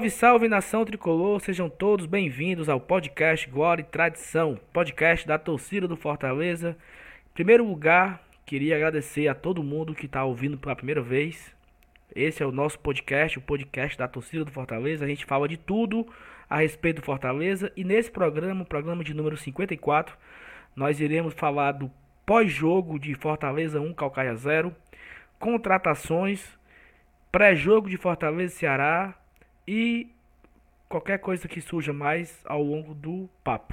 Salve, salve nação tricolor, sejam todos bem-vindos ao podcast Glória e Tradição, podcast da torcida do Fortaleza. Em primeiro lugar, queria agradecer a todo mundo que está ouvindo pela primeira vez. Esse é o nosso podcast, o podcast da torcida do Fortaleza. A gente fala de tudo a respeito do Fortaleza e nesse programa, o programa de número 54, nós iremos falar do pós-jogo de Fortaleza 1 Calcaia 0, contratações, pré-jogo de Fortaleza Ceará e qualquer coisa que surja mais ao longo do papo.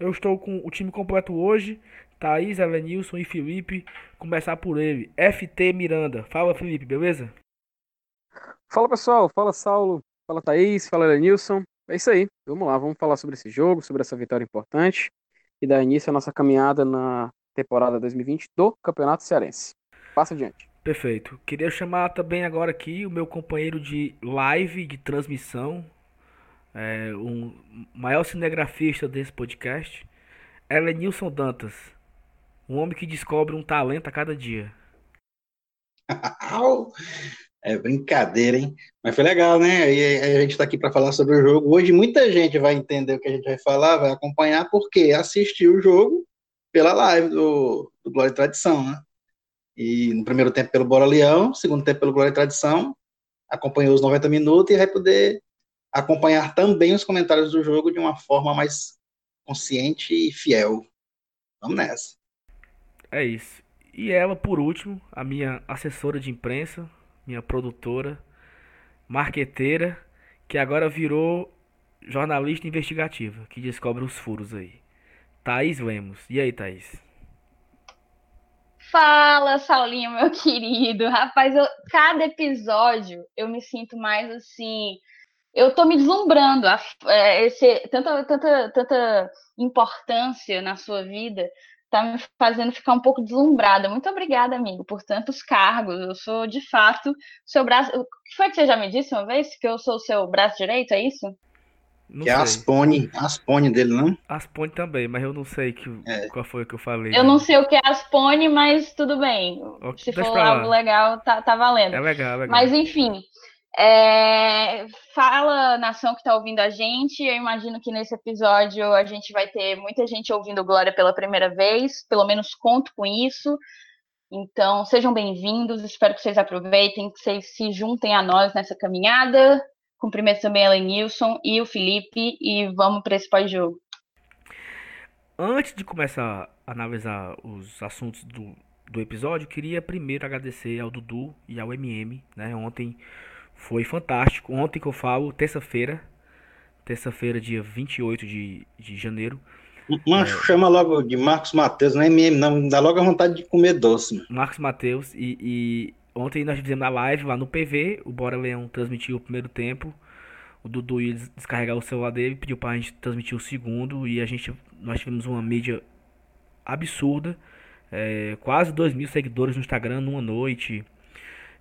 Eu estou com o time completo hoje, Thaís, Elenilson e Felipe. Começar por ele, FT Miranda. Fala Felipe, beleza? Fala pessoal, fala Saulo, fala Thaís, fala Elenilson. É isso aí, vamos lá, vamos falar sobre esse jogo, sobre essa vitória importante e dar início à nossa caminhada na temporada 2020 do Campeonato Cearense. Passa adiante. Perfeito. Queria chamar também agora aqui o meu companheiro de live, de transmissão, é, um maior cinegrafista desse podcast, Elenilson Dantas. Um homem que descobre um talento a cada dia. é brincadeira, hein? Mas foi legal, né? E a gente está aqui para falar sobre o jogo. Hoje muita gente vai entender o que a gente vai falar, vai acompanhar, porque assistiu o jogo pela live do, do Glória e Tradição, né? E no primeiro tempo pelo Bora Leão, segundo tempo pelo Glória e Tradição, acompanhou os 90 minutos e vai poder acompanhar também os comentários do jogo de uma forma mais consciente e fiel. Vamos nessa. É isso. E ela, por último, a minha assessora de imprensa, minha produtora, marqueteira, que agora virou jornalista investigativa, que descobre os furos aí. Thaís Lemos. E aí, Thaís? Fala, Saulinho, meu querido. Rapaz, eu, cada episódio eu me sinto mais assim. Eu tô me deslumbrando. A, é, esse, tanta, tanta, tanta importância na sua vida tá me fazendo ficar um pouco deslumbrada. Muito obrigada, amigo, por tantos cargos. Eu sou, de fato, seu braço. O que foi que você já me disse uma vez? Que eu sou o seu braço direito, é isso? Não que é Aspone, Aspone dele, não? Aspone também, mas eu não sei que, é. qual foi que eu falei. Eu né? não sei o que é Aspone, mas tudo bem. Se for algo legal, tá, tá valendo. É legal, é legal. Mas enfim, é... fala nação que tá ouvindo a gente. Eu imagino que nesse episódio a gente vai ter muita gente ouvindo Glória pela primeira vez, pelo menos conto com isso. Então, sejam bem-vindos, espero que vocês aproveitem, que vocês se juntem a nós nessa caminhada. Cumprimento também a Lenilson e o Felipe e vamos para esse pós-jogo. Antes de começar a analisar os assuntos do, do episódio, queria primeiro agradecer ao Dudu e ao MM. Né? Ontem foi fantástico. Ontem que eu falo, terça-feira, terça-feira, dia 28 de, de janeiro. Mas é, chama logo de Marcos Mateus, não é MM, não. Dá logo a vontade de comer doce. Mano. Marcos Mateus e, e Ontem nós fizemos a live lá no PV, o Bora Leão transmitiu o primeiro tempo. O Dudu ia descarregar o celular dele, pediu pra gente transmitir o segundo e a gente nós tivemos uma mídia absurda. É, quase 2 mil seguidores no Instagram numa noite.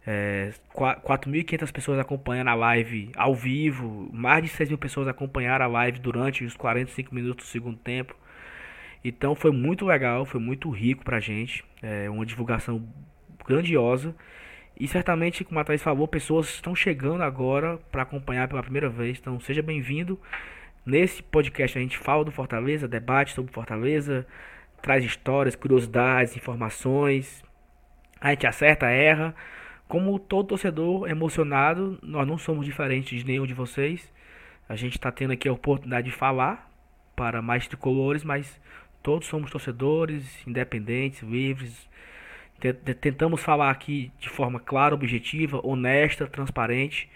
É, 4.500 pessoas acompanhando a live ao vivo. Mais de 6 mil pessoas acompanharam a live durante os 45 minutos do segundo tempo. Então foi muito legal, foi muito rico pra gente. É, uma divulgação grandiosa. E certamente, como a Thaís falou, pessoas estão chegando agora para acompanhar pela primeira vez. Então, seja bem-vindo. Nesse podcast a gente fala do Fortaleza, debate sobre Fortaleza, traz histórias, curiosidades, informações. A gente acerta, erra. Como todo torcedor emocionado, nós não somos diferentes de nenhum de vocês. A gente está tendo aqui a oportunidade de falar para mais tricolores, mas todos somos torcedores, independentes, livres, Tentamos falar aqui de forma clara, objetiva, honesta, transparente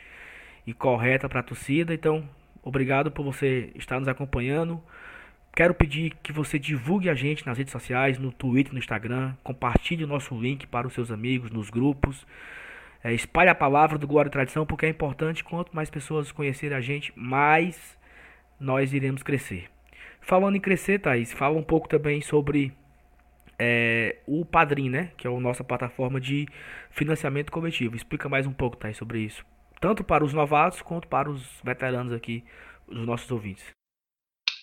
e correta para a torcida. Então, obrigado por você estar nos acompanhando. Quero pedir que você divulgue a gente nas redes sociais, no Twitter, no Instagram. Compartilhe o nosso link para os seus amigos, nos grupos. É, espalhe a palavra do Glória e Tradição, porque é importante. Quanto mais pessoas conhecerem a gente, mais nós iremos crescer. Falando em crescer, Thaís, fala um pouco também sobre é, o Padrim, né? Que é a nossa plataforma de financiamento coletivo. Explica mais um pouco, Thay, sobre isso. Tanto para os novatos quanto para os veteranos aqui, os nossos ouvintes.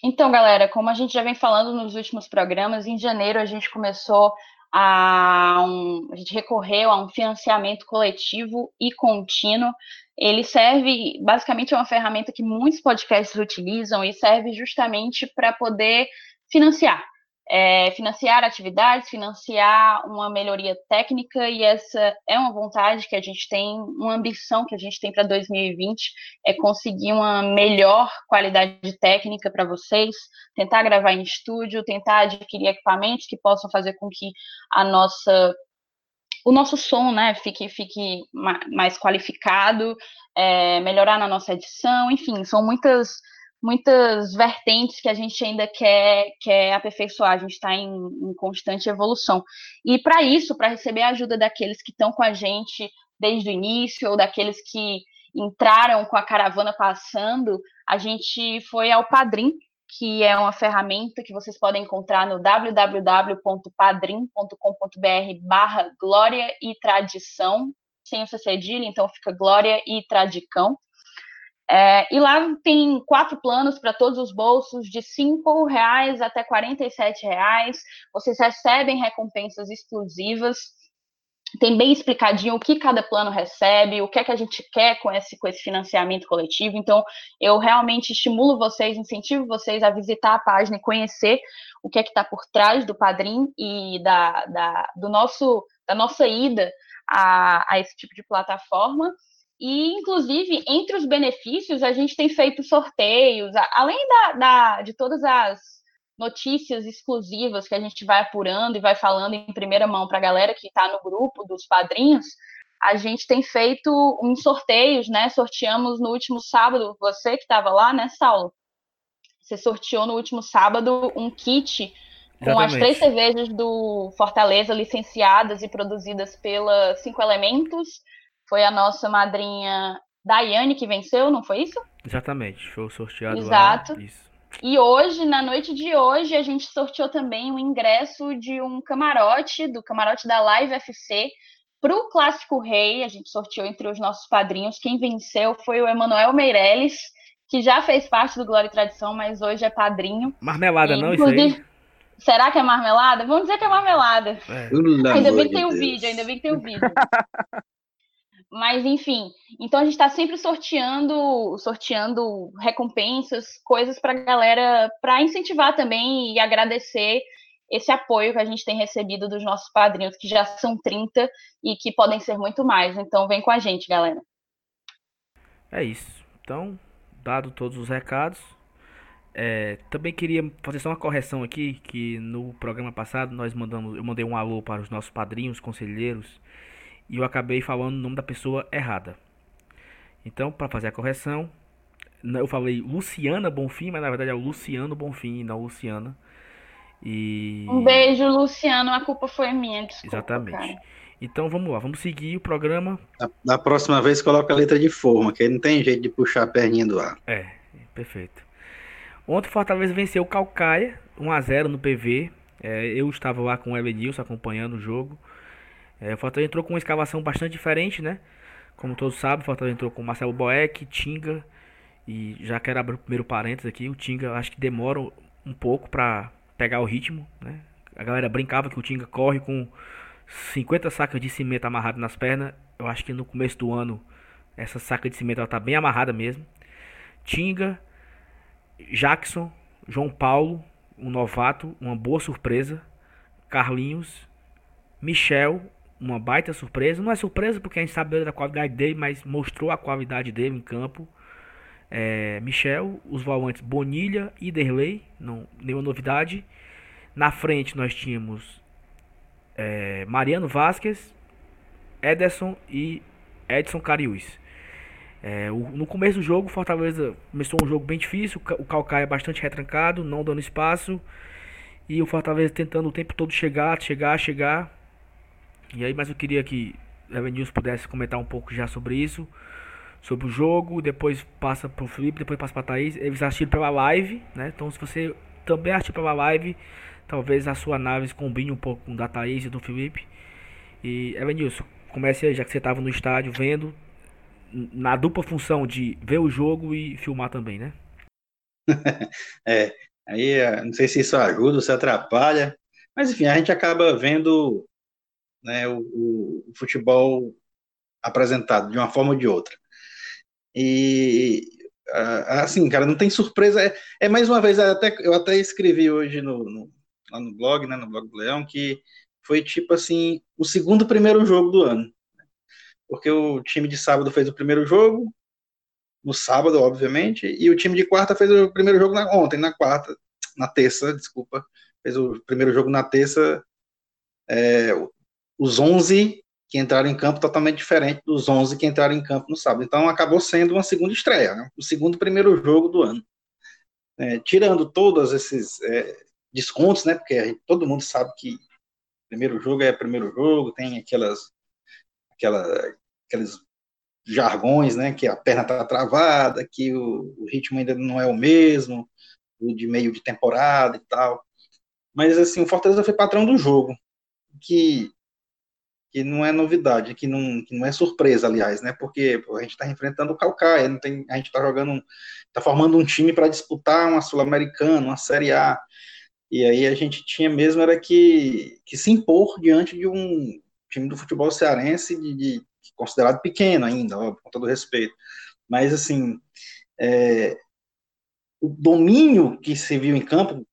Então, galera, como a gente já vem falando nos últimos programas, em janeiro a gente começou a um, a gente recorreu a um financiamento coletivo e contínuo. Ele serve, basicamente, é uma ferramenta que muitos podcasts utilizam e serve justamente para poder financiar é, financiar atividades, financiar uma melhoria técnica, e essa é uma vontade que a gente tem, uma ambição que a gente tem para 2020, é conseguir uma melhor qualidade técnica para vocês, tentar gravar em estúdio, tentar adquirir equipamentos que possam fazer com que a nossa o nosso som né, fique, fique mais qualificado, é, melhorar na nossa edição, enfim, são muitas muitas vertentes que a gente ainda quer, quer aperfeiçoar, a gente está em, em, constante evolução. E para isso, para receber a ajuda daqueles que estão com a gente desde o início, ou daqueles que entraram com a caravana passando, a gente foi ao Padrim, que é uma ferramenta que vocês podem encontrar no www.padrim.com.br barra Glória e Tradição, sem o cedilha, então fica Glória e Tradicão. É, e lá tem quatro planos para todos os bolsos, de R$ reais até R$ reais. Vocês recebem recompensas exclusivas. Tem bem explicadinho o que cada plano recebe, o que é que a gente quer com esse, com esse financiamento coletivo. Então, eu realmente estimulo vocês, incentivo vocês a visitar a página e conhecer o que é que está por trás do padrinho e da, da, do nosso, da nossa ida a, a esse tipo de plataforma. E, inclusive, entre os benefícios, a gente tem feito sorteios, além da, da, de todas as notícias exclusivas que a gente vai apurando e vai falando em primeira mão para a galera que está no grupo dos padrinhos, a gente tem feito uns sorteios, né? Sorteamos no último sábado, você que estava lá, né, Saulo? Você sorteou no último sábado um kit com Exatamente. as três cervejas do Fortaleza licenciadas e produzidas pela Cinco Elementos foi a nossa madrinha Daiane que venceu, não foi isso? Exatamente, foi sorteado Exato. lá. Isso. E hoje, na noite de hoje, a gente sorteou também o ingresso de um camarote, do camarote da Live FC, para o Clássico Rei. A gente sorteou entre os nossos padrinhos. Quem venceu foi o Emanuel Meirelles, que já fez parte do Glória e Tradição, mas hoje é padrinho. Marmelada, e, não, isso aí? Será que é marmelada? Vamos dizer que é marmelada. É. Ainda bem que tem o um vídeo, ainda bem que tem o um vídeo. Mas, enfim, então a gente está sempre sorteando, sorteando recompensas, coisas para a galera, para incentivar também e agradecer esse apoio que a gente tem recebido dos nossos padrinhos, que já são 30 e que podem ser muito mais. Então, vem com a gente, galera. É isso. Então, dado todos os recados, é, também queria fazer só uma correção aqui, que no programa passado nós mandamos, eu mandei um alô para os nossos padrinhos, conselheiros e eu acabei falando o nome da pessoa errada. Então, para fazer a correção, eu falei Luciana Bonfim, mas na verdade é o Luciano Bonfim, não Luciana. E... Um beijo, Luciano. A culpa foi minha, desculpa, Exatamente. Cara. Então vamos lá, vamos seguir o programa. Da, da, próxima vez coloca a letra de forma, que aí não tem jeito de puxar a perninha do ar. É, perfeito. Ontem o Fortaleza venceu o Calcaia, 1x0 no PV. É, eu estava lá com o Elenilson acompanhando o jogo. É, o Fortaleza entrou com uma escavação bastante diferente, né? Como todos sabem, o Fortaleza entrou com Marcelo Boeck, Tinga. E já quero abrir o primeiro parênteses aqui. O Tinga acho que demora um pouco para pegar o ritmo, né? A galera brincava que o Tinga corre com 50 sacas de cimento amarrado nas pernas. Eu acho que no começo do ano essa saca de cimento ela tá bem amarrada mesmo. Tinga, Jackson, João Paulo, um novato, uma boa surpresa. Carlinhos, Michel, uma baita surpresa. Não é surpresa porque a gente sabe da qualidade dele, mas mostrou a qualidade dele em campo. É, Michel, os volantes Bonilha e Derley, não, nenhuma novidade. Na frente nós tínhamos é, Mariano Vasquez, Ederson e Edson Cariús. É, o, no começo do jogo, Fortaleza começou um jogo bem difícil. O Calcaia bastante retrancado, não dando espaço. E o Fortaleza tentando o tempo todo chegar, chegar, chegar. E aí, mas eu queria que Evan News pudesse comentar um pouco já sobre isso, sobre o jogo, depois passa pro Felipe, depois passa pra Thaís. Eles assistiram pela live, né? Então se você também assistir pela live, talvez a sua análise combine um pouco com a da Thaís e do Felipe. E Evan News, comece aí, já que você estava no estádio vendo, na dupla função de ver o jogo e filmar também, né? é, aí não sei se isso ajuda ou se atrapalha, Mas enfim, a gente acaba vendo né, o, o, futebol apresentado de uma forma ou de outra. E assim, cara, não tem surpresa. É, é mais uma vez, até, eu até escrevi hoje no, no, lá no blog, né, no blog do Leão, que foi tipo assim, o segundo primeiro jogo do ano. Porque o time de sábado fez o primeiro jogo, no sábado, obviamente, e o time de quarta fez o primeiro jogo na, ontem, na quarta, na terça, desculpa, fez o primeiro jogo na terça. É, os 11 que entraram em campo totalmente diferente dos 11 que entraram em campo no sábado. Então acabou sendo uma segunda estreia, né? o segundo primeiro jogo do ano. É, tirando todos esses é, descontos, né? Porque gente, todo mundo sabe que primeiro jogo é primeiro jogo, tem aquelas, aquela, aqueles jargões, né? Que a perna está travada, que o, o, ritmo ainda não é o mesmo, o de meio de temporada e tal. Mas assim, o Fortaleza foi patrão do jogo, que que não é novidade, que não, que não é surpresa, aliás, né? Porque a gente está enfrentando o Calcaia, não tem, a gente está jogando, está formando um time para disputar uma Sul-Americana, uma Série A. E aí a gente tinha mesmo era que, que se impor diante de um time do futebol cearense de, de considerado pequeno ainda, ó, com todo respeito. Mas assim, é, o domínio que se viu em campo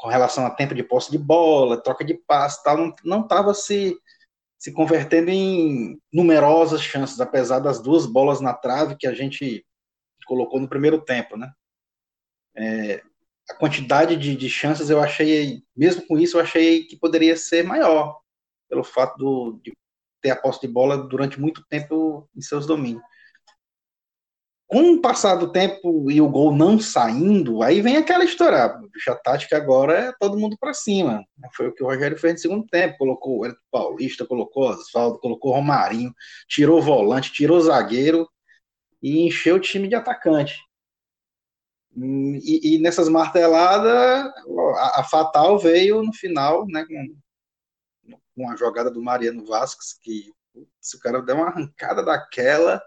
com relação a tempo de posse de bola, troca de passe, tal, não estava se se convertendo em numerosas chances, apesar das duas bolas na trave que a gente colocou no primeiro tempo, né? É, a quantidade de, de, chances eu achei, mesmo com isso, eu achei que poderia ser maior, pelo fato do, de ter a posse de bola durante muito tempo em seus domínios. Com o passar do tempo e o gol não saindo, aí vem aquela história. A tática agora é todo mundo para cima. Foi o que o Rogério fez no segundo tempo. Colocou o Hélio Paulista, colocou Oswaldo, colocou Romarinho, tirou o volante, tirou o zagueiro e encheu o time de atacante. E, e nessas marteladas, a, a, fatal veio no final, né, com, com a jogada do Mariano Vasquez, que se o cara deu uma arrancada daquela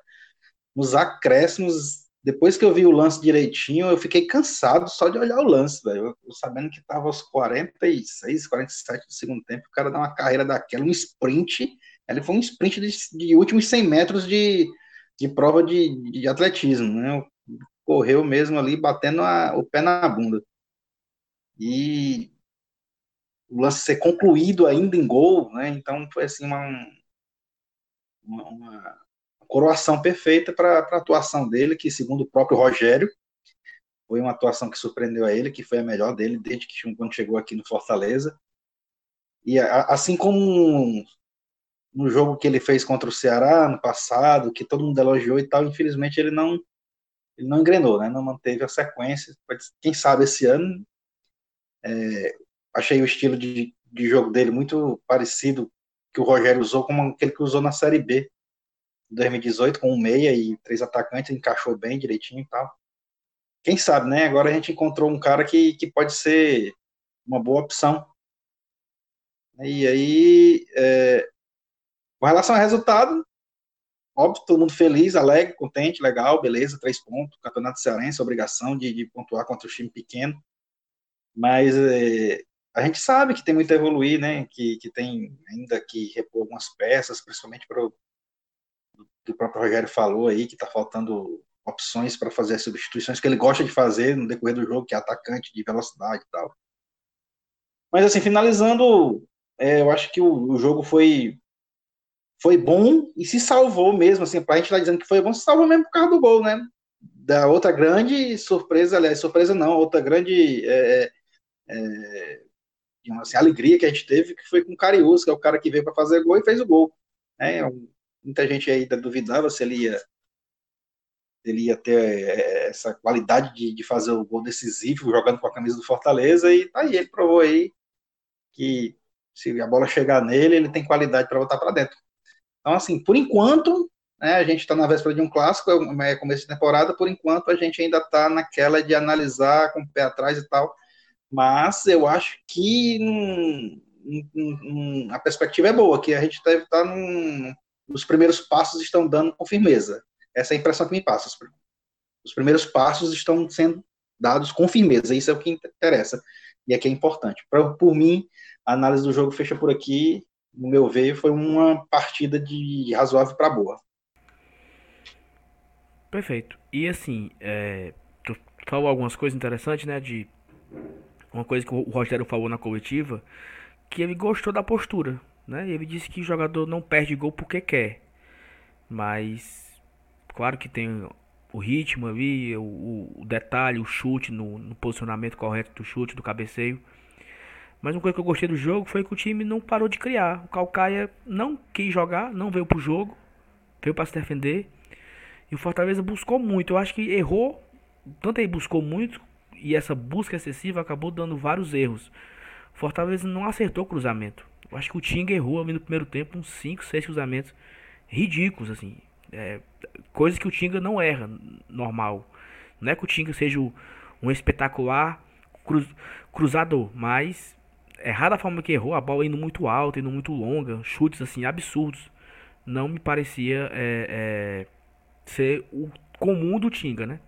nos acréscimos, depois que eu vi o lance direitinho, eu fiquei cansado só de olhar o lance, velho. Eu, sabendo que tava aos 46, 47 do segundo tempo, o cara dá uma carreira daquela, um sprint. Ele foi um sprint de, de últimos 100 metros de, de prova de, de atletismo, né? Correu mesmo ali, batendo a, o pé na bunda. E o lance ser concluído ainda em gol, né? Então foi assim uma, uma, uma coroação perfeita para a atuação dele, que segundo o próprio Rogério, foi uma atuação que surpreendeu a ele, que foi a melhor dele desde que quando chegou aqui no Fortaleza. E a, assim como no jogo que ele fez contra o Ceará no passado, que todo mundo elogiou e tal, infelizmente ele não ele não engrenou, né? Não manteve a sequência. Quem sabe esse ano é, achei o estilo de, de jogo dele muito parecido que o Rogério usou como aquele que usou na Série B 2018 com um meia e três atacantes, encaixou bem direitinho e tal. Quem sabe, né? Agora a gente encontrou um cara que, que pode ser uma boa opção. E aí, é, com relação ao resultado, óbvio, todo mundo feliz, alegre, contente, legal, beleza, três pontos, campeonato cearense, obrigação de, de pontuar contra o time pequeno. Mas é, a gente sabe que tem muito a evoluir, né? Que, que tem ainda que repor algumas peças, principalmente para o que o próprio Rogério falou aí, que está faltando opções para fazer as substituições que ele gosta de fazer no decorrer do jogo, que é atacante de velocidade e tal. Mas assim, finalizando, é, eu acho que o, o, jogo foi foi bom e se salvou mesmo, assim, para a gente estar tá dizendo que foi bom, se salvou mesmo por causa do gol, né? Da outra grande surpresa, aliás, surpresa não, outra grande é, é, assim, alegria que a gente teve, que foi com o Cariús, que é o cara que veio para fazer gol e fez o gol. É, um muita gente ainda duvidava se ele ia, ele ia ter eh, essa qualidade de, de fazer o gol decisivo jogando com a camisa do Fortaleza e tá aí, ele provou aí que se a bola chegar nele, ele tem qualidade para voltar para dentro. Então, assim, por enquanto, né, a gente está na véspera de um clássico, é, é começo de temporada, por enquanto a gente ainda está naquela de analisar com o pé atrás e tal, mas eu acho que hum, hum, hum, a perspectiva é boa, que a gente deve estar tá num, os primeiros passos estão dando com firmeza. Essa é a impressão que me passa. Os primeiros passos estão sendo dados com firmeza, isso é o que interessa. e aqui é importante. Pra, por mim, a análise do jogo fecha por aqui. No meu ver, foi uma partida de razoável para boa. Perfeito. E assim, é, tu falou algumas coisas interessantes, né? De uma coisa que o Rogério falou na coletiva, que ele gostou da postura, né? Ele disse que o jogador não perde gol porque quer. Mas claro que tem o ritmo ali, o, o detalhe, o chute no, no, posicionamento correto do chute, do cabeceio. Mas uma coisa que eu gostei do jogo foi que o time não parou de criar. O Calcaia não quis jogar, não veio pro jogo, veio para se defender. E o Fortaleza buscou muito. Eu acho que errou, tanto ele buscou muito, e essa busca excessiva acabou dando vários erros. O Fortaleza não acertou o cruzamento. Eu acho que o Tinga errou ali no primeiro tempo uns 5, 6 cruzamentos ridículos, assim. É, coisas que o Tinga não erra, normal. Não é que o Tinga seja um espetacular cruz, cruzador, mas errada a forma que errou, a bola indo muito alta, indo muito longa, chutes assim absurdos. Não me parecia é, é, ser o comum do Tinga, né?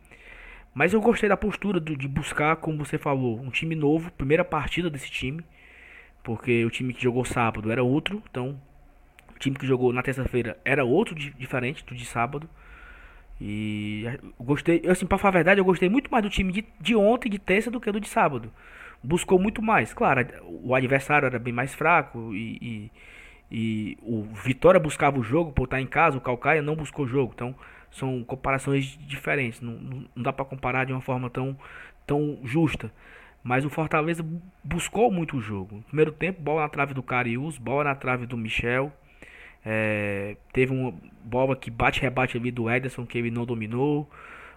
Mas eu gostei da postura de buscar, como você falou, um time novo, primeira partida desse time, porque o time que jogou sábado era outro, então o time que jogou na terça-feira era outro diferente do de sábado. E gostei, assim, pra falar a verdade, eu gostei muito mais do time de, de ontem, de terça, do que do de sábado. Buscou muito mais. Claro, o adversário era bem mais fraco e, e, e o Vitória buscava o jogo por estar em casa, o Calcaia não buscou o jogo. Então, são comparações diferentes. Não, não, não dá para comparar de uma forma tão, tão justa. Mas o Fortaleza buscou muito o jogo. Primeiro tempo, bola na trave do Carius, bola na trave do Michel. É, teve uma bola que bate-rebate ali do Ederson que ele não dominou.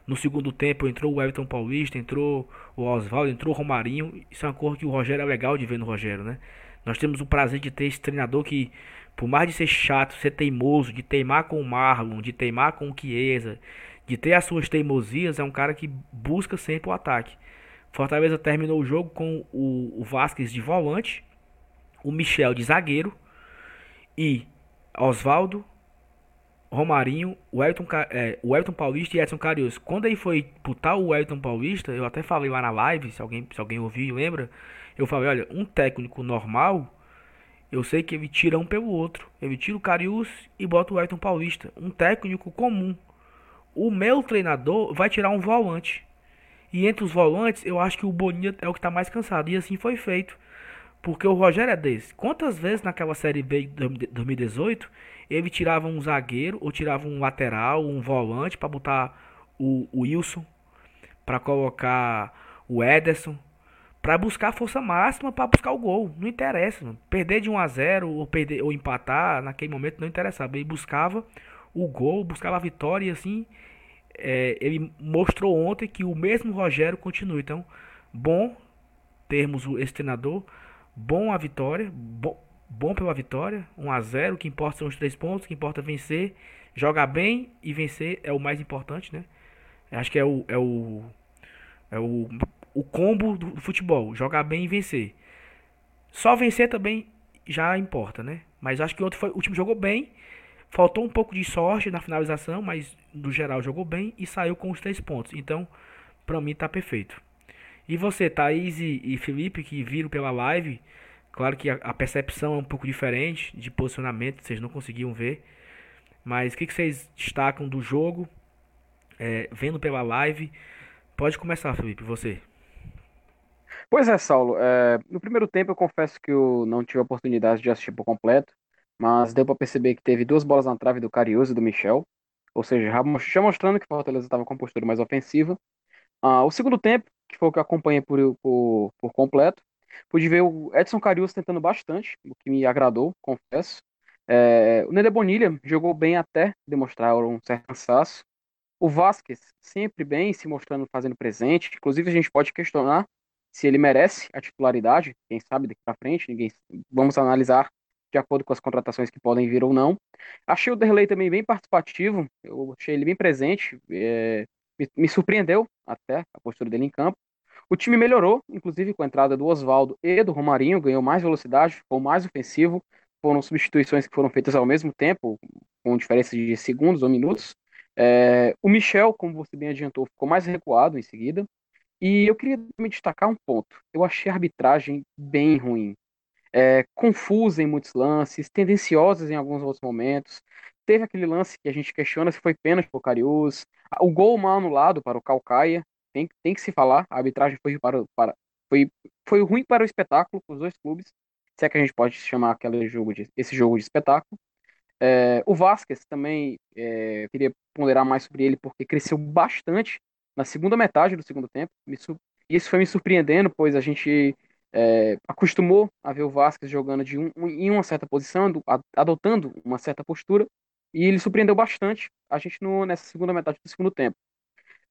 No segundo tempo entrou o Everton Paulista, entrou o Oswaldo, entrou o Romarinho. Isso é uma cor que o Rogério é legal de ver no Rogério, né? Nós temos o prazer de ter esse treinador que, por mais de ser chato, ser teimoso, de teimar com o Marlon, de teimar com o Chiesa, de ter as suas teimosias, é um cara que busca sempre o ataque. Fortaleza terminou o jogo com o, o Vasquez de volante, o Michel de zagueiro e Oswaldo, Romarinho, o Elton, é, o Elton Paulista e Edson Carius. Quando ele foi putar o Elton Paulista, eu até falei lá na live, se alguém, se alguém ouviu lembra, eu falei, olha, um técnico normal, eu sei que ele tira um pelo outro. Ele tira o Carius e bota o Elton Paulista. Um técnico comum. O meu treinador vai tirar um volante. E entre os volantes, eu acho que o Boninho é o que está mais cansado. E assim foi feito. Porque o Rogério é desse. Quantas vezes naquela Série B de 2018 ele tirava um zagueiro ou tirava um lateral, um volante para botar o, o Wilson, para colocar o Ederson, para buscar a força máxima para buscar o gol. Não interessa, mano. perder de 1 a 0 ou perder ou empatar naquele momento não interessava. Ele buscava o gol, buscava a vitória e assim é, ele mostrou ontem que o mesmo Rogério continua. Então, bom termos esse treinador bom a vitória, bom, bom pela vitória, 1 a 0 o que importa são os três pontos, o que importa é vencer, jogar bem e vencer é o mais importante, né? Acho que é o é o é o, o combo do, do futebol, jogar bem e vencer. Só vencer também já importa, né? Mas acho que ontem foi, o time jogou bem, faltou um pouco de sorte na finalização, mas no geral jogou bem e saiu com os três pontos. Então, para mim tá perfeito. E você, Thaís e, e Felipe, que viram pela live, claro que a, a, percepção é um pouco diferente de posicionamento, vocês não conseguiam ver. Mas o que, que vocês destacam do jogo, é, vendo pela live? Pode começar, Felipe, você. Pois é, Saulo. É, no primeiro tempo eu confesso que eu não tive a oportunidade de assistir por completo, mas deu para perceber que teve duas bolas na trave do Carius e do Michel, ou seja, já mostrando que o Fortaleza estava com a postura mais ofensiva. Ah, o segundo tempo que foi o que eu acompanhei por, por, por completo. Pude ver o Edson Carius tentando bastante, o que me agradou, confesso. É, o Nede Bonilha jogou bem até demonstrar um certo cansaço. O Vasquez sempre bem, se mostrando fazendo presente. Inclusive a gente pode questionar se ele merece a titularidade, quem sabe daqui para frente, ninguém vamos analisar de acordo com as contratações que podem vir ou não. Achei o Derlei também bem participativo, eu achei ele bem presente, é, me, me surpreendeu até a postura dele em campo. O time melhorou, inclusive com a entrada do Oswaldo e do Romarinho, ganhou mais velocidade, ficou mais ofensivo. Foram substituições que foram feitas ao mesmo tempo, com diferença de segundos ou minutos. É, o Michel, como você bem adiantou, ficou mais recuado em seguida. E eu queria me destacar um ponto. Eu achei a arbitragem bem ruim. É, confusa em muitos lances, tendenciosas em alguns outros momentos. Teve aquele lance que a gente questiona se foi pênalti para o Cariús. O gol mal anulado para o Calcaia. Tem, tem que se falar. A arbitragem foi, para, para, foi, foi ruim para o espetáculo, para os dois clubes. Se é que a gente pode chamar aquele jogo de, esse jogo de espetáculo. É, o Vasquez também, é, queria ponderar mais sobre ele, porque cresceu bastante na segunda metade do segundo tempo. Isso foi me surpreendendo, pois a gente é, acostumou a ver o Vasquez jogando de um, em uma certa posição, adotando uma certa postura, e ele surpreendeu bastante a gente no, nessa segunda metade do segundo tempo.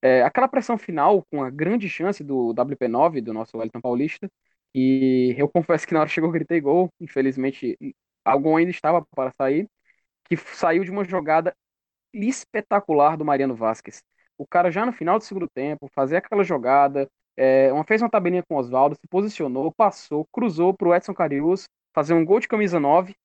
É, aquela pressão final, com a grande chance do WP9, do nosso Wellington Paulista, e eu confesso que na hora chegou gritei gol, infelizmente algo ainda estava para sair, que saiu de uma jogada espetacular do Mariano Vasquez o cara já no final do segundo tempo, fazer aquela jogada, é, uma, fez uma tabelinha com o Oswaldo, se posicionou, passou, cruzou para o Edson Carius, fazer um gol de camisa 9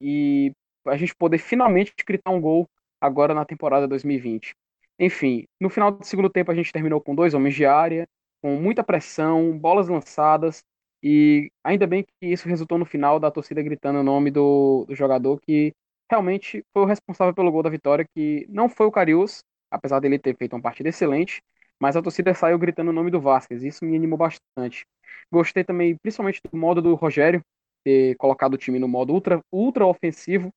e a gente poder finalmente gritar um gol agora na temporada 2020. Enfim, no final do segundo tempo a gente terminou com dois homens de área, com muita pressão, bolas lançadas, e ainda bem que isso resultou no final da torcida gritando o nome do, do jogador que realmente foi o responsável pelo gol da vitória, que não foi o Carius, apesar dele ter feito uma partida excelente, mas a torcida saiu gritando o nome do Vasquez, isso me animou bastante. Gostei também, principalmente do modo do Rogério, ter colocado o time no modo ultra, ultra ofensivo,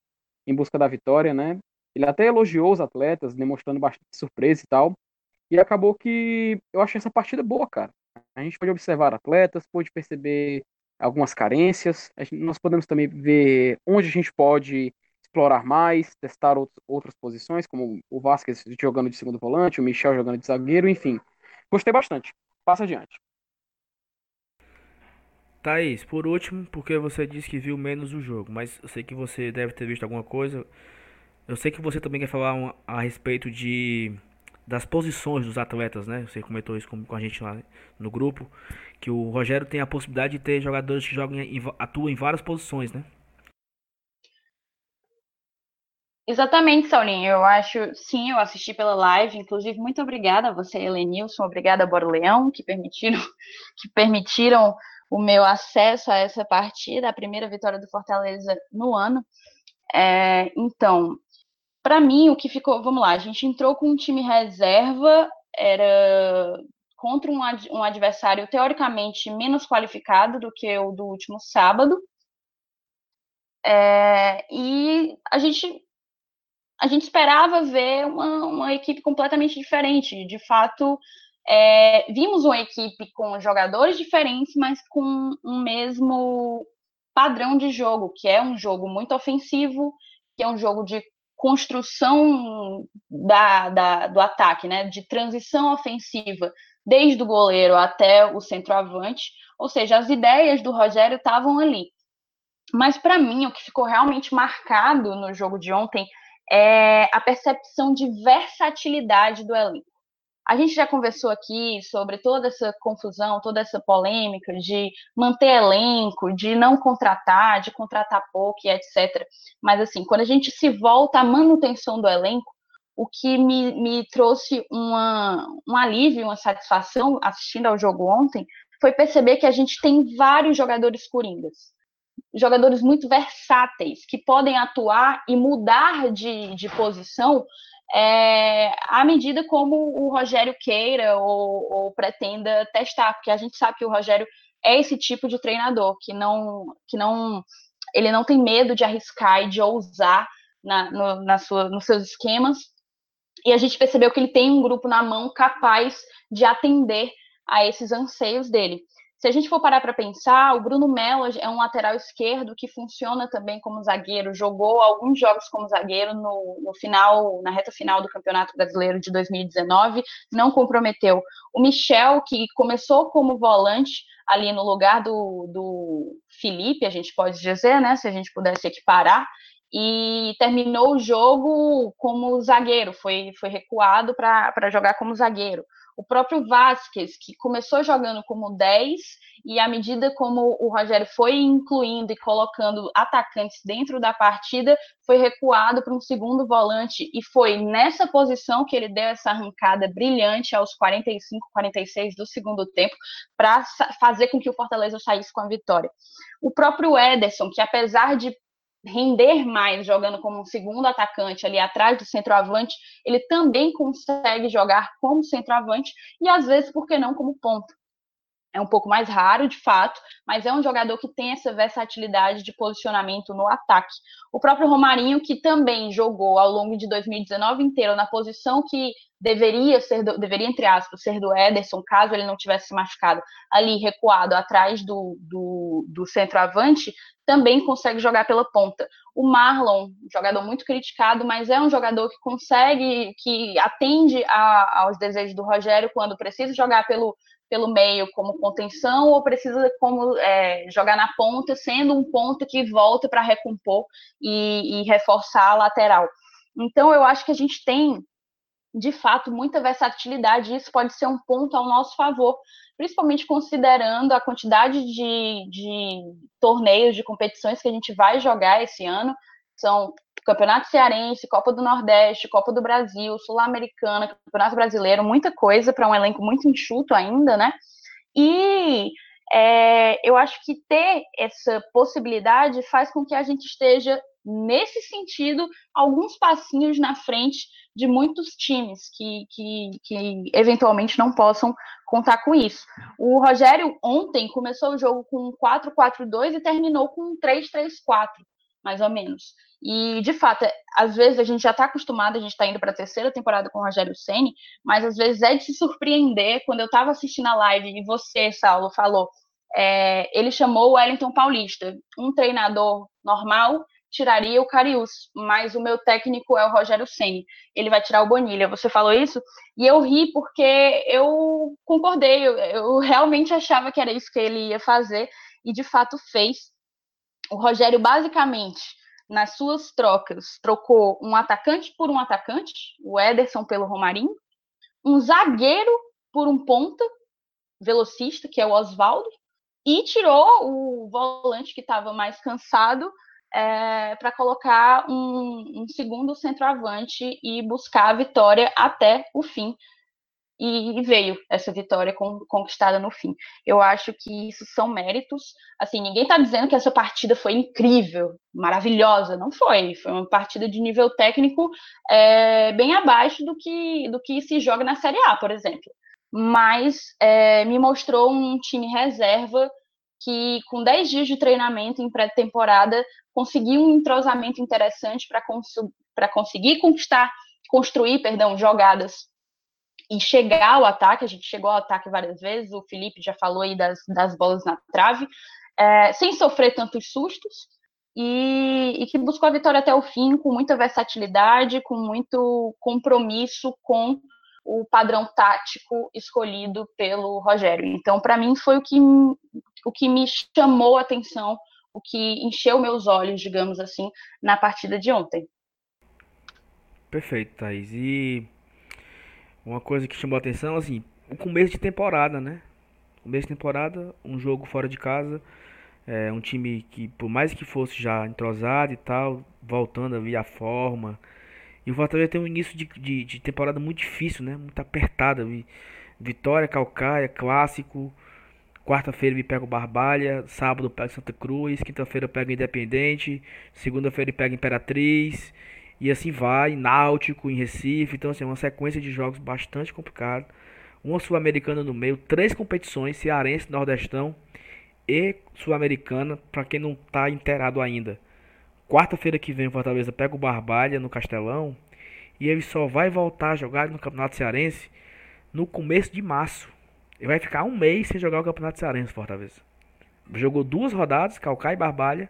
em busca da vitória, né? Ele até elogiou os atletas, demonstrando bastante surpresa e tal. E acabou que eu achei essa partida boa, cara. A gente pode observar atletas, pode perceber algumas carências. Nós podemos também ver onde a gente pode explorar mais, testar outras posições, como o Vasquez jogando de segundo volante, o Michel jogando de zagueiro, enfim. Gostei bastante. Passa adiante. Thaís, por último, porque você disse que viu menos o jogo, mas eu sei que você deve ter visto alguma coisa. Eu sei que você também quer falar um, a respeito de das posições dos atletas, né? Você comentou isso com, com, a gente lá no grupo, que o Rogério tem a possibilidade de ter jogadores que jogam em, atuam em várias posições, né? Exatamente, Saulinho. Eu acho, sim, eu assisti pela live. Inclusive, muito obrigada a você, Helenilson. Obrigada a Bora Leão, que permitiram, que permitiram o meu acesso a essa partida, a primeira vitória do Fortaleza no ano. É, então, para mim, o que ficou. Vamos lá, a gente entrou com um time reserva, era contra um, um adversário teoricamente menos qualificado do que o do último sábado. É, e a gente a gente esperava ver uma, uma equipe completamente diferente. De fato, é, vimos uma equipe com jogadores diferentes, mas com um mesmo padrão de jogo, que é um jogo muito ofensivo, que é um jogo de construção da, da, do ataque, né, de transição ofensiva, desde o goleiro até o centroavante, ou seja, as ideias do Rogério estavam ali. Mas para mim, o que ficou realmente marcado no jogo de ontem é a percepção de versatilidade do elenco. A gente já conversou aqui sobre toda essa confusão, toda essa polêmica de manter elenco, de não contratar, de contratar pouco e etc. Mas, assim, quando a gente se volta à manutenção do elenco, o que me, me trouxe uma, um alívio, uma satisfação assistindo ao jogo ontem, foi perceber que a gente tem vários jogadores coringas jogadores muito versáteis, que podem atuar e mudar de, de posição é, à medida como o Rogério queira ou, ou, pretenda testar, porque a gente sabe que o Rogério é esse tipo de treinador que não, que não, ele não tem medo de arriscar e de ousar na, no, na sua, nos seus esquemas. E a gente percebeu que ele tem um grupo na mão capaz de atender a esses anseios dele. Se a gente for parar para pensar, o Bruno Melo é um lateral esquerdo que funciona também como zagueiro, jogou alguns jogos como zagueiro no, no, final, na reta final do Campeonato Brasileiro de 2019, não comprometeu. O Michel, que começou como volante ali no lugar do, do Felipe, a gente pode dizer, né? Se a gente pudesse equiparar, e terminou o jogo como zagueiro, foi, foi recuado para jogar como zagueiro. O próprio Vasquez, que começou jogando como 10 e à medida como o Rogério foi incluindo e colocando atacantes dentro da partida, foi recuado para um segundo volante e foi nessa posição que ele deu essa arrancada brilhante aos 45, 46 do segundo tempo para fazer com que o Fortaleza saísse com a vitória. O próprio Ederson, que apesar de render mais jogando como um segundo atacante ali atrás do centroavante, ele também consegue jogar como centroavante e às vezes, por que não, como ponta. É um pouco mais raro, de fato, mas é um jogador que tem essa versatilidade de posicionamento no ataque. O próprio Romarinho, que também jogou ao longo de 2019 inteiro na posição que deveria ser, do, deveria, entre aspas, ser do Ederson, caso ele não tivesse machucado, ali recuado atrás do, do, do centroavante, também consegue jogar pela ponta. O Marlon, jogador muito criticado, mas é um jogador que consegue, que atende a, aos desejos do Rogério quando precisa jogar pelo, pelo meio como contenção ou precisa como é, jogar na ponta, sendo um ponto que volta para recompor e, e reforçar a lateral. Então eu acho que a gente tem de fato muita versatilidade e isso pode ser um ponto ao nosso favor, principalmente considerando a quantidade de, de torneios, de competições que a gente vai jogar esse ano. São Campeonato Cearense, Copa do Nordeste, Copa do Brasil, Sul-Americana, Campeonato Brasileiro, muita coisa para um elenco muito enxuto ainda, né? E é, eu acho que ter essa possibilidade faz com que a gente esteja, nesse sentido, alguns passinhos na frente de muitos times que, que, que eventualmente não possam contar com isso. O Rogério ontem começou o jogo com 4-4-2 e terminou com 3-3-4 mais ou menos. E, de fato, é, às vezes a gente já está acostumado, a gente está indo para a terceira temporada com o Rogério Ceni, mas às vezes é de se surpreender. Quando eu estava assistindo a live e você, Saulo, falou, é, ele chamou o Wellington Paulista, um treinador normal tiraria o Carius, mas o meu técnico é o Rogério Ceni. Ele vai tirar o Bonilha. Você falou isso e eu ri porque eu concordei. Eu, eu realmente achava que era isso que ele ia fazer e de fato fez o Rogério basicamente nas suas trocas trocou um atacante por um atacante, o Ederson pelo Romarinho, um zagueiro por um ponta velocista, que é o Oswaldo, e tirou o volante que estava mais cansado é, para colocar um, um, segundo centroavante e buscar a vitória até o fim e veio essa vitória conquistada no fim. Eu acho que isso são méritos. Assim, ninguém está dizendo que essa partida foi incrível, maravilhosa. Não foi. Foi uma partida de nível técnico é, bem abaixo do que, do que se joga na Série A, por exemplo. Mas é, me mostrou um time reserva que, com 10 dias de treinamento em pré-temporada, conseguiu um entrosamento interessante para cons conseguir conquistar, construir, perdão, jogadas e chegar ao ataque, a gente chegou ao ataque várias vezes, o Felipe já falou aí das, das bolas na trave, é, sem sofrer tantos sustos, e, e, que buscou a vitória até o fim, com muita versatilidade, com muito compromisso com o padrão tático escolhido pelo Rogério. Então, para mim, foi o que, o que me chamou a atenção, o que encheu meus olhos, digamos assim, na partida de ontem. Perfeito, Thaís. E uma coisa que chamou a atenção, assim, o começo de temporada, né? Começo de temporada, um jogo fora de casa, é, um time que, por mais que fosse já entrosado e tal, voltando a vir a forma. E o Fortaleza tem um início de, de, de temporada muito difícil, né? Muito apertada. Vitória, Calcaia, clássico. Quarta-feira ele pega o Barbalha, sábado pega Santa Cruz, quinta-feira pega o Independente, segunda-feira ele pega Imperatriz. E assim vai, Náutico, em Recife. Então, assim, é uma sequência de jogos bastante complicada. Uma Sul-Americana no meio, três competições, Cearense, Nordestão e Sul-Americana, para quem não está inteirado ainda. Quarta-feira que vem o Fortaleza pega o Barbalha no Castelão. E ele só vai voltar a jogar no Campeonato Cearense no começo de março. Ele vai ficar um mês sem jogar o Campeonato Cearense, Fortaleza. Jogou duas rodadas, Calcaia e Barbalha.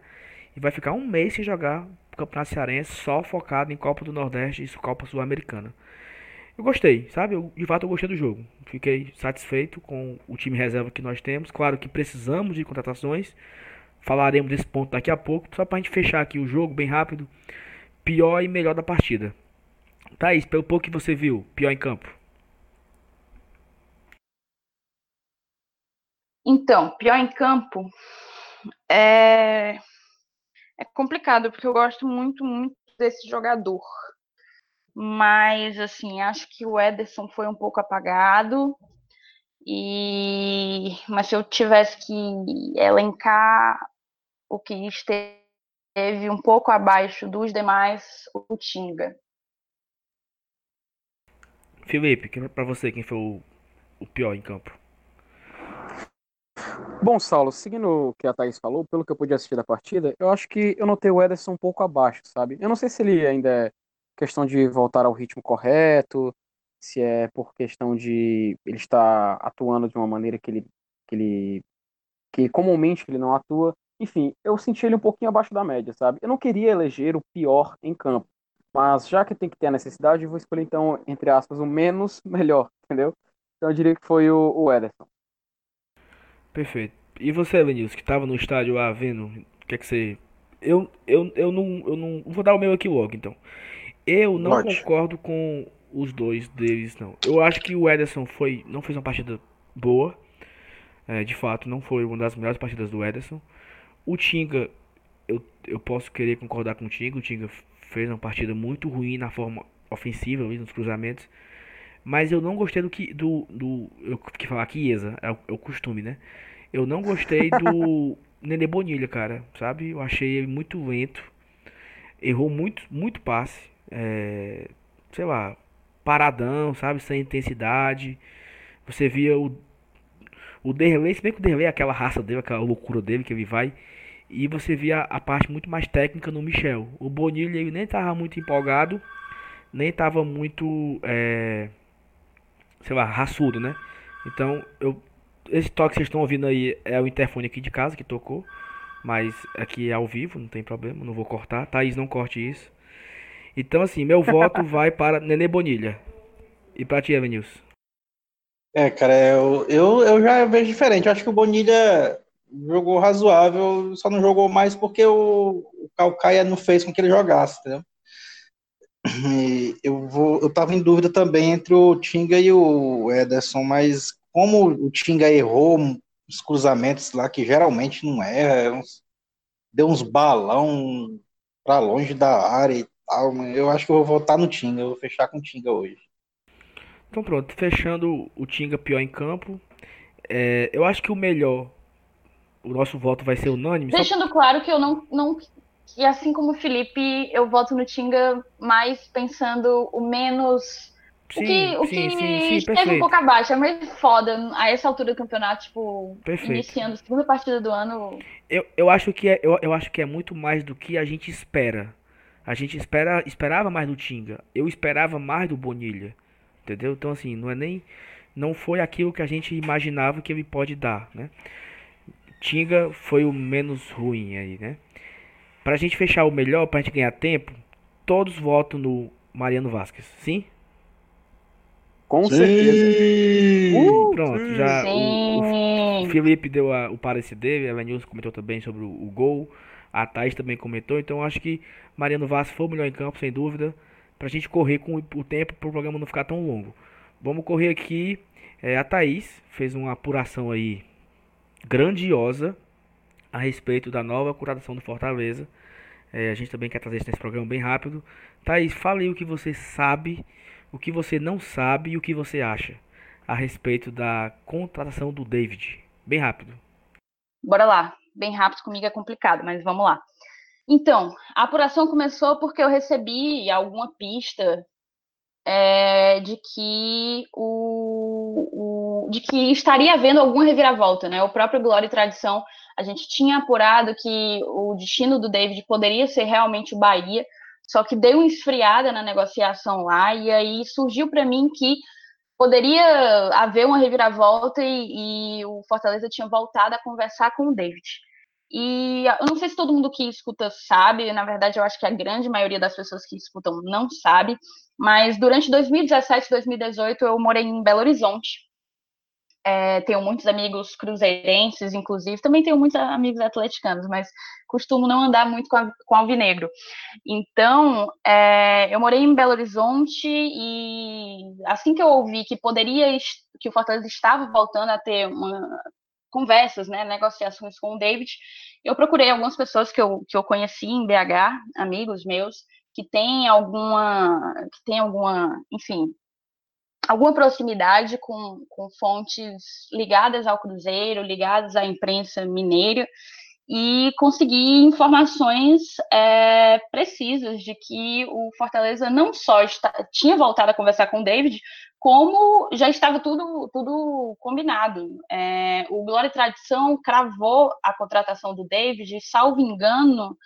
E vai ficar um mês sem jogar Campeonato Cearense só focado em Copa do Nordeste e Copa Sul-Americana. Eu gostei, sabe? Eu, de fato eu gostei do jogo. Fiquei satisfeito com o time reserva que nós temos. Claro que precisamos de contratações. Falaremos desse ponto daqui a pouco. Só pra gente fechar aqui o jogo bem rápido. Pior e melhor da partida. Thaís, pelo pouco que você viu, pior em campo. Então, pior em campo é, é complicado, porque eu gosto muito, muito desse jogador. Mas, assim, acho que o Ederson foi um pouco apagado. E mas se eu tivesse que elencar o que esteve um pouco abaixo dos demais, o Tinga. Felipe, para você quem foi o, o pior em campo? Bom, Saulo, seguindo o que a Thaís falou, pelo que eu pude assistir da partida, eu acho que eu notei o Ederson um pouco abaixo, sabe? Eu não sei se ele ainda é questão de voltar ao ritmo correto, se é por questão de ele estar atuando de uma maneira que ele, que ele que comumente ele não atua. Enfim, eu senti ele um pouquinho abaixo da média, sabe? Eu não queria eleger o pior em campo, mas já que tem que ter a necessidade, eu vou escolher então, entre aspas, o menos melhor, entendeu? Então eu diria que foi o, o Ederson. Perfeito. E você, Lenilson, que estava no estádio lá vendo, o que é que você. Eu, eu, eu, não, eu não. Vou dar o meu aqui logo, então. Eu não concordo com os dois deles, não. Eu acho que o Ederson foi, não fez uma partida boa. É, de fato, não foi uma das melhores partidas do Ederson. O Tinga, eu, eu posso querer concordar com o Tinga. O Tinga fez uma partida muito ruim na forma ofensiva, nos cruzamentos. Mas eu não gostei do que. Do, do, eu que falar que Iesa, é o, é o costume, né? Eu não gostei do Nenê Bonilha, cara. Sabe? Eu achei ele muito lento. Errou muito, muito passe. É, sei lá, paradão, sabe? Sem intensidade. Você via o, o Derlei, se bem que o Derlei é aquela raça dele, aquela loucura dele que ele vai. E você via a parte muito mais técnica no Michel. O Bonilha ele nem tava muito empolgado, nem tava muito, é, sei lá, raçudo, né? Então, eu, esse toque que vocês estão ouvindo aí é o interfone aqui de casa que tocou. Mas aqui é ao vivo, não tem problema, não vou cortar. Thaís, não corte isso. Então, assim, meu voto vai para Nenê Bonilha. E para ti, Evanilson? É, cara, eu, eu, eu já vejo diferente. Eu acho que o Bonilha jogou razoável, só não jogou mais porque o, o Calcaia não fez com que ele jogasse, entendeu? E eu vou, eu tava em dúvida também entre o Tinga e o Ederson, mas como o Tinga errou os cruzamentos lá que geralmente não erra, uns, deu uns balão para longe da área e tal, eu acho que eu vou votar no Tinga, eu vou fechar com o Tinga hoje. Então pronto, fechando o Tinga pior em campo. É, eu acho que o melhor, o nosso voto vai ser unânime. Deixando só... claro que eu não, não. E assim como o Felipe, eu voto no Tinga mais pensando o menos. Sim, o que, o sim, que sim, esteve um pouco abaixo, é meio foda a essa altura do campeonato, tipo, perfeito. iniciando a segunda partida do ano. Eu, eu, acho que é, eu, eu acho que é muito mais do que a gente espera. A gente espera, esperava mais do Tinga. Eu esperava mais do Bonilha. Entendeu? Então assim, não é nem não foi aquilo que a gente imaginava que ele pode dar, né? Tinga foi o menos ruim aí, né? Pra gente fechar o melhor, pra gente ganhar tempo, todos votam no Mariano Vasquez, sim? Com sim. certeza. Uh, pronto, já o, o, Felipe deu a, o parecer dele, a Evanilson comentou também sobre o, o, gol, a Thaís também comentou, então acho que Mariano Vasquez foi o melhor em campo, sem dúvida pra gente correr com o tempo para o programa não ficar tão longo. Vamos correr aqui. É, a Thaís fez uma apuração aí grandiosa a respeito da nova curação do Fortaleza. É, a gente também quer trazer isso nesse programa bem rápido. Thaís, fale o que você sabe, o que você não sabe e o que você acha a respeito da contratação do David. Bem rápido. Bora lá. Bem rápido comigo é complicado, mas vamos lá. Então, a apuração começou porque eu recebi alguma pista é, de que o, o, de que estaria havendo alguma reviravolta, né? O próprio Glória e Tradição, a gente tinha apurado que o destino do David poderia ser realmente o Bahia, só que deu uma esfriada na negociação lá e aí surgiu para mim que poderia haver uma reviravolta e, e o Fortaleza tinha voltado a conversar com o David. E eu não sei se todo mundo que escuta sabe, na verdade eu acho que a grande maioria das pessoas que escutam não sabe, mas durante 2017 e 2018 eu morei em Belo Horizonte. É, tenho muitos amigos cruzeirenses, inclusive, também tenho muitos amigos atleticanos, mas costumo não andar muito com, a, com alvinegro. Então, é, eu morei em Belo Horizonte e assim que eu ouvi que poderia, que o Fortaleza estava voltando a ter uma conversas, né, negociações com o David, eu procurei algumas pessoas que eu, que eu conheci em BH, amigos meus, que têm alguma, que tem alguma, enfim, alguma proximidade com, com fontes ligadas ao Cruzeiro, ligadas à imprensa mineira, e consegui informações é, precisas de que o Fortaleza não só está, tinha voltado a conversar com o David, como já estava tudo, tudo combinado. É, o Glória e Tradição cravou a contratação do David, salvo engano,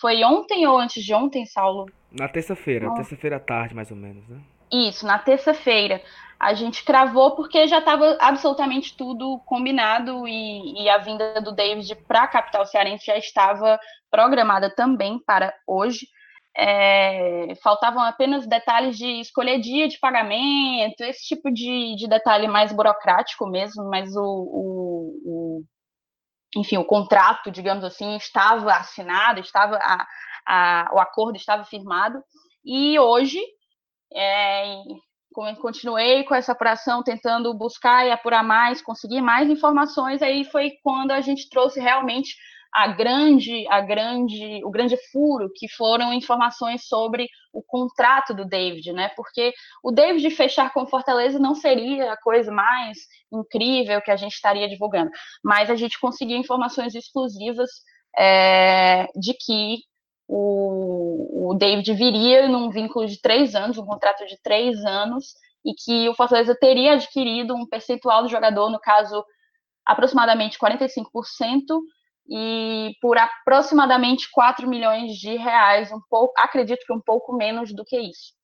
foi ontem ou antes de ontem, Saulo? Na terça-feira, terça-feira à tarde, mais ou menos, né? Isso, na terça-feira a gente cravou porque já estava absolutamente tudo combinado e, e, a vinda do David para a capital cearense já estava programada também para hoje. É, faltavam apenas detalhes de escolher dia de pagamento, esse tipo de, de detalhe mais burocrático mesmo, mas o, o, o, enfim, o contrato, digamos assim, estava assinado, estava a, a, o acordo estava firmado, e hoje, é, continuei com essa apuração, tentando buscar e apurar mais, conseguir mais informações. Aí foi quando a gente trouxe realmente a grande, a grande, o grande furo, que foram informações sobre o contrato do David, né? Porque o David fechar com Fortaleza não seria a coisa mais incrível que a gente estaria divulgando, mas a gente conseguiu informações exclusivas é, de que o, o David viria num vínculo de três anos, um contrato de três anos, e que o Fortaleza teria adquirido um percentual do jogador, no caso, aproximadamente 45%, e por aproximadamente 4 milhões de reais, um pouco, acredito que um pouco menos do que isso.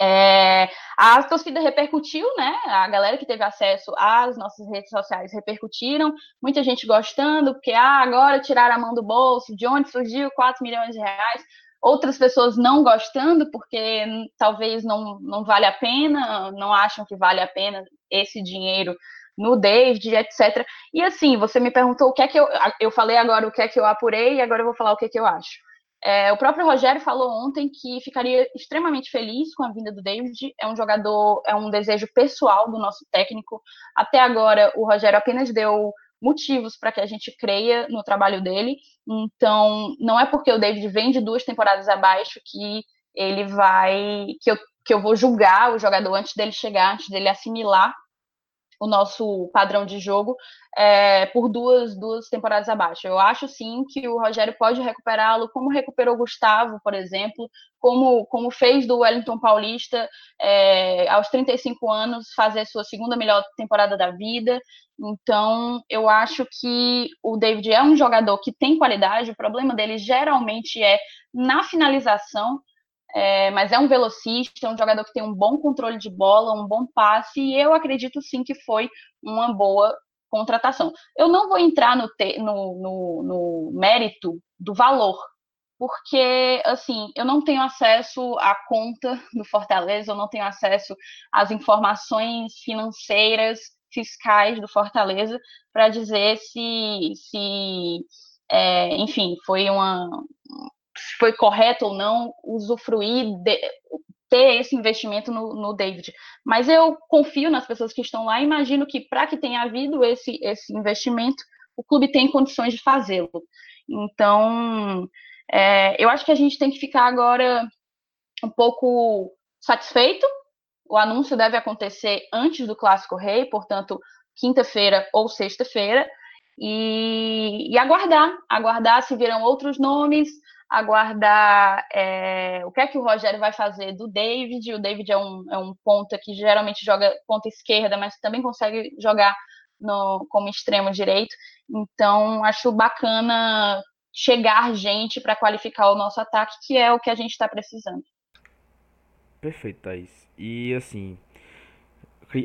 É, a torcida repercutiu, né? A galera que teve acesso às nossas redes sociais repercutiram, muita gente gostando, porque ah, agora tiraram a mão do bolso, de onde surgiu 4 milhões de reais. Outras pessoas não gostando, porque talvez não, não vale a pena, não acham que vale a pena esse dinheiro no David, etc. E assim, você me perguntou o que é que eu. Eu falei agora o que é que eu apurei, e agora eu vou falar o que é que eu acho. É, o próprio Rogério falou ontem que ficaria extremamente feliz com a vinda do David. É um jogador, é um desejo pessoal do nosso técnico. Até agora, o Rogério apenas deu motivos para que a gente creia no trabalho dele. Então, não é porque o David vem de duas temporadas abaixo que ele vai que eu, que eu vou julgar o jogador antes dele chegar, antes dele assimilar o nosso padrão de jogo é, por duas, duas temporadas abaixo. Eu acho sim que o Rogério pode recuperá-lo, como recuperou o Gustavo, por exemplo, como, como fez do Wellington Paulista é, aos 35 anos fazer sua segunda melhor temporada da vida. Então, eu acho que o David é um jogador que tem qualidade, o problema dele geralmente é na finalização é, mas é um velocista, é um jogador que tem um bom controle de bola, um bom passe, e eu acredito sim que foi uma boa contratação. Eu não vou entrar no, te, no, no, no mérito do valor, porque assim eu não tenho acesso à conta do Fortaleza, eu não tenho acesso às informações financeiras, fiscais do Fortaleza para dizer se, se é, enfim, foi uma, foi correto ou não usufruir de, ter esse investimento no, no, David. Mas eu confio nas pessoas que estão lá imagino que para que tenha havido esse, esse investimento, o clube tem condições de fazê-lo. Então, é, eu acho que a gente tem que ficar agora um pouco satisfeito. O anúncio deve acontecer antes do Clássico Rei, portanto, quinta-feira ou sexta-feira. E, e, aguardar, aguardar se virão outros nomes, aguardar é, o que é que o Rogério vai fazer do David. O David é um, é um ponta que geralmente joga ponta esquerda, mas também consegue jogar no, como extremo direito. Então, acho bacana chegar gente para qualificar o nosso ataque, que é o que a gente está precisando. Perfeito, Thaís. E assim,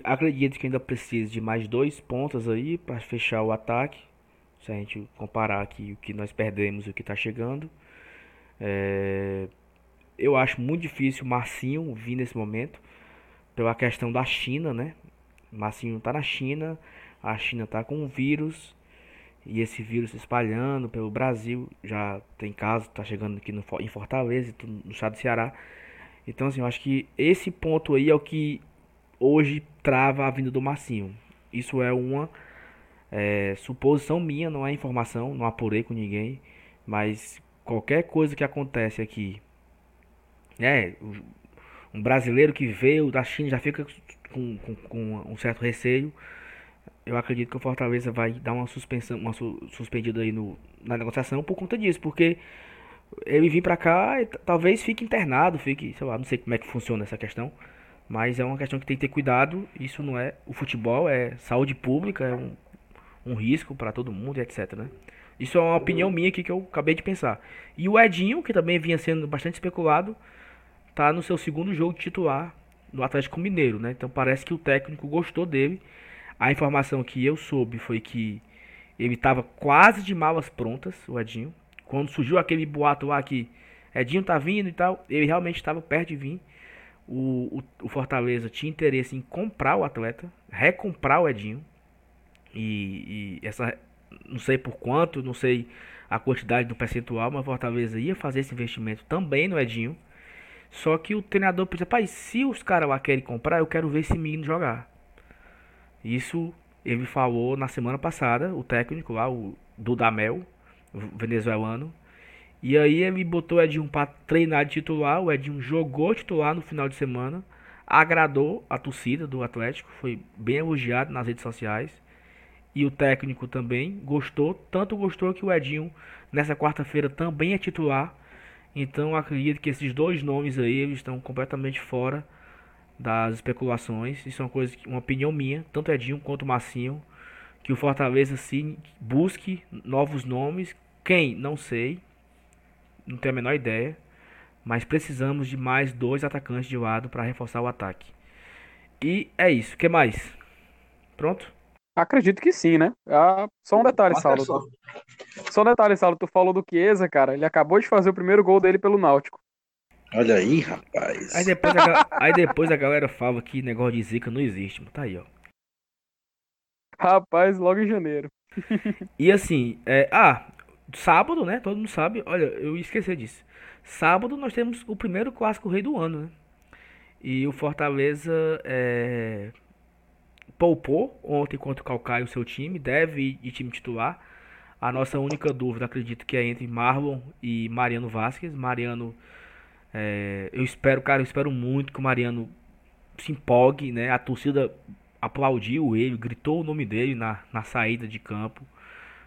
acredito que ainda precisa de mais dois pontos aí para fechar o ataque. Se a gente comparar aqui o que nós perdemos e o que está chegando. É, eu acho muito difícil o Marcinho vir nesse momento, pela questão da China, né? Marcinho está na China, a China está com um vírus, e esse vírus se espalhando pelo Brasil, já tem casos, está chegando aqui no, em Fortaleza, no estado do Ceará. Então, assim, eu acho que esse ponto aí é o que hoje trava a vinda do Marcinho. Isso é uma É, suposição minha, não é informação, não apurei com ninguém, mas qualquer coisa que acontece aqui, né, um brasileiro que veio da China já fica com, com, com um certo receio. Eu acredito que o Fortaleza vai dar uma suspensão, uma su, suspendida aí no, na negociação por conta disso, porque ele vir para cá, talvez fique internado, fique, sei lá, não sei como é que funciona essa questão, mas é uma questão que tem que ter cuidado. Isso não é o futebol, é saúde pública, é um, um risco para todo mundo, etc, né? Isso é uma opinião minha aqui que eu acabei de pensar. E o Edinho, que também vinha sendo bastante especulado, tá no seu segundo jogo titular no Atlético Mineiro, né? Então parece que o técnico gostou dele. A informação que eu soube foi que ele estava quase de malas prontas, o Edinho. Quando surgiu aquele boato lá que Edinho tá vindo e tal, ele realmente estava perto de vir. O, o, o, Fortaleza tinha interesse em comprar o atleta, recomprar o Edinho. E, e, essa, não sei por quanto, não sei a quantidade do percentual, mas Fortaleza ia fazer esse investimento também no Edinho. Só que o treinador pensa, pai, se os caras lá querem comprar, eu quero ver esse menino jogar. Isso ele falou na semana passada, o técnico lá, o Dudamel, venezuelano. E aí ele botou o Edinho para treinar de titular. O Edinho jogou titular no final de semana. Agradou a torcida do Atlético. Foi bem elogiado nas redes sociais. E o técnico também gostou. Tanto gostou que o Edinho, nessa quarta-feira, também é titular. Então acredito que esses dois nomes aí eles estão completamente fora das especulações. Isso é uma coisa, uma opinião minha, tanto Edinho quanto Massinho, que o Fortaleza sim busque novos nomes. Quem? Não sei. Não tenho a menor ideia. Mas precisamos de mais dois atacantes de lado para reforçar o ataque. E é isso. O que mais? Pronto? Acredito que sim, né? Ah, só um detalhe, Saulo. Só. só um detalhe, Saulo. Tu falou do Chiesa, cara. Ele acabou de fazer o primeiro gol dele pelo Náutico. Olha aí, rapaz. Aí depois, a, aí depois a galera fala que negócio de zica não existe. Tá aí, ó. Rapaz, logo em janeiro. e assim, é, ah, sábado, né? Todo mundo sabe. Olha, eu esqueci disso. Sábado nós temos o primeiro clássico rei do ano, né? E o Fortaleza é, poupou ontem contra o Calcaio o seu time, deve ir de time titular. A nossa única dúvida, acredito que é entre Marlon e Mariano Vasquez. Mariano, é, eu espero, cara, eu espero muito que o Mariano se empolgue, né? A torcida aplaudiu ele, gritou o nome dele na, na saída de campo.